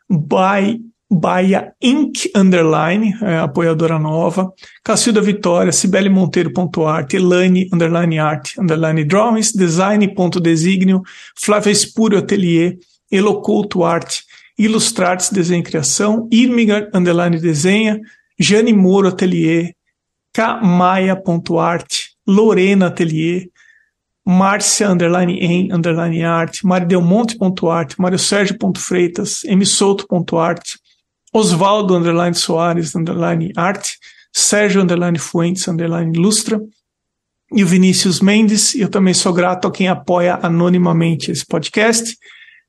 By Baia Inc. Underline, é, apoiadora nova, Cacilda Vitória, Cibele Monteiro.art, Elane Underline Art, Underline Drawings, Design.designio, Flávia Espúrio Atelier, Eloculto Arte, Ilustrates Desenho e Criação, Irmigar Underline Desenha, Jane Moro Atelier, kmaia.art, Lorena Atelier, Márcia underline em underline art, maridelmonte.art, mariosergio.freitas, msouto.art, Osvaldo underline Soares underline art, Sérgio underline Fuentes underline e o Vinícius Mendes. Eu também sou grato a quem apoia anonimamente esse podcast.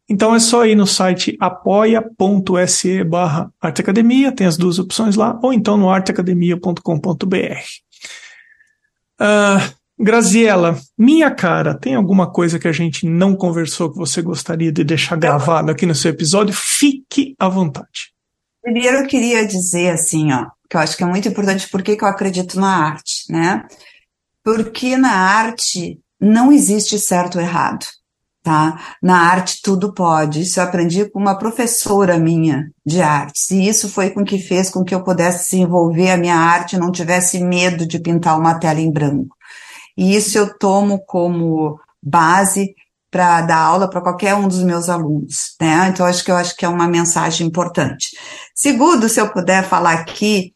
Então é só ir no site apoia.se barra arteacademia, tem as duas opções lá, ou então no arteacademia.com.br. Uh, Graziela, minha cara, tem alguma coisa que a gente não conversou que você gostaria de deixar gravado aqui no seu episódio? Fique à vontade. Primeiro eu queria dizer assim, ó, que eu acho que é muito importante porque que eu acredito na arte, né? Porque na arte não existe certo ou errado tá? Na arte tudo pode. Isso eu aprendi com uma professora minha de artes. E isso foi com que fez com que eu pudesse desenvolver a minha arte e não tivesse medo de pintar uma tela em branco. E isso eu tomo como base para dar aula para qualquer um dos meus alunos, né? Então acho que eu acho que é uma mensagem importante. Segundo, se eu puder falar aqui,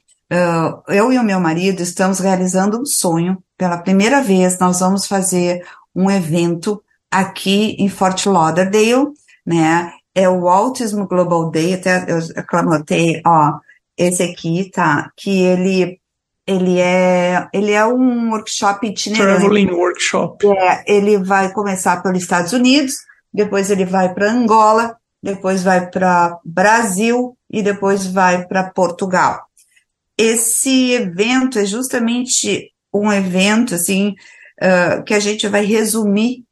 eu e o meu marido estamos realizando um sonho. Pela primeira vez, nós vamos fazer um evento aqui em Fort Lauderdale, né? É o Autism Global Day, até eu anotei, ó, esse aqui, tá? Que ele ele é ele é um workshop itinerante. Traveling workshop. É, ele vai começar pelos Estados Unidos, depois ele vai para Angola, depois vai para Brasil e depois vai para Portugal. Esse evento é justamente um evento assim uh, que a gente vai resumir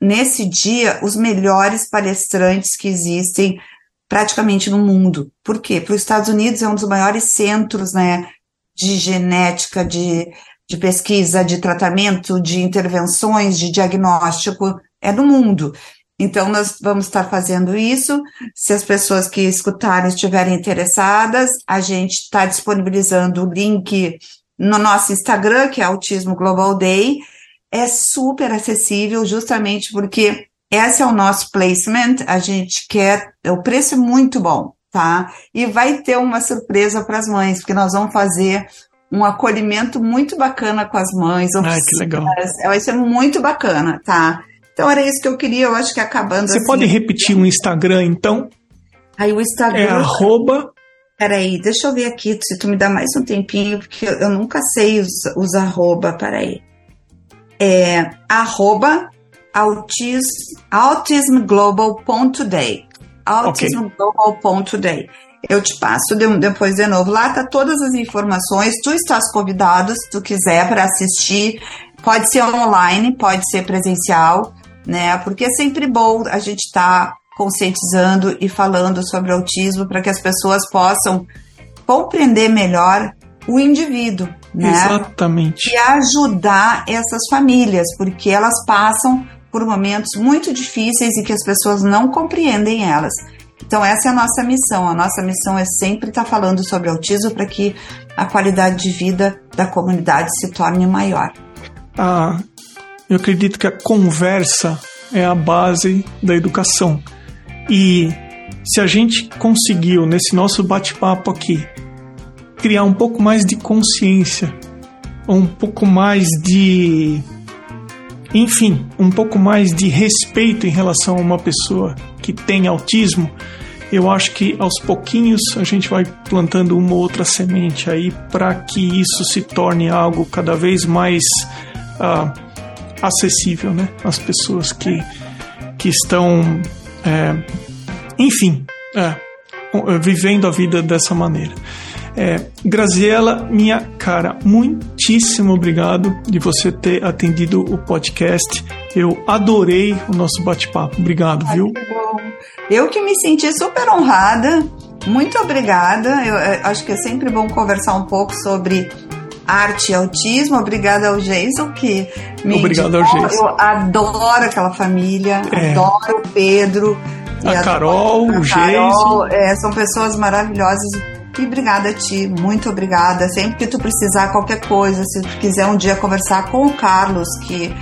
nesse dia os melhores palestrantes que existem praticamente no mundo. Por quê? Para os Estados Unidos é um dos maiores centros né, de genética, de, de pesquisa, de tratamento, de intervenções, de diagnóstico, é no mundo. Então, nós vamos estar fazendo isso. Se as pessoas que escutarem estiverem interessadas, a gente está disponibilizando o link no nosso Instagram, que é Autismo Global Day. É super acessível, justamente porque esse é o nosso placement. A gente quer, o preço é muito bom, tá? E vai ter uma surpresa para as mães, porque nós vamos fazer um acolhimento muito bacana com as mães. Ah, que legal. Vai ser muito bacana, tá? Então era isso que eu queria, eu acho que acabando Você assim, pode repetir o Instagram, então? Aí o Instagram... É arroba... Peraí, deixa eu ver aqui, se tu me dá mais um tempinho, porque eu, nunca sei os, os arroba, peraí. É arroba autism, autismglobal.day. Autismglobal.day. Eu te passo de, depois de novo. Lá tá todas as informações. Tu estás convidado, se tu quiser, para assistir. Pode ser online, pode ser presencial, né? Porque é sempre bom a gente estar tá conscientizando e falando sobre autismo para que as pessoas possam compreender melhor o indivíduo, né? Exatamente. E ajudar essas famílias, porque elas passam por momentos muito difíceis e que as pessoas não compreendem elas. Então, essa é a nossa missão. A nossa missão é sempre estar falando sobre autismo para que a qualidade de vida da comunidade se torne maior. Ah, eu acredito que a conversa é a base da educação. E se a gente conseguiu, nesse nosso bate-papo aqui, criar um pouco mais de consciência, um pouco mais de enfim, um pouco mais de respeito em relação a uma pessoa que tem autismo, eu acho que aos pouquinhos a gente vai plantando uma outra semente aí para que isso se torne algo cada vez mais uh, acessível, né? Às pessoas que, que estão, é, enfim, é, vivendo a vida dessa maneira. É, Graziela, minha cara, muitíssimo obrigado de você ter atendido o podcast. Eu adorei o nosso bate-papo. Obrigado, viu? Eu que me senti super honrada. Muito obrigada. Eu, eu é, acho que é sempre bom conversar um pouco sobre arte e autismo. Obrigada ao Jason que me Obrigado ao Jason. Eu adoro aquela família, é. adoro o Pedro. A Carol, o Jason. É, são pessoas maravilhosas e obrigada a ti, muito obrigada. Sempre que tu precisar qualquer coisa, se tu quiser um dia conversar com o Carlos, que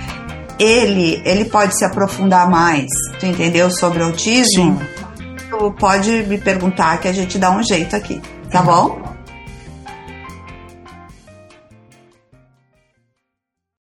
ele, ele pode se aprofundar mais, tu entendeu, sobre autismo? Sim. Tu pode me perguntar que a gente dá um jeito aqui, tá bom?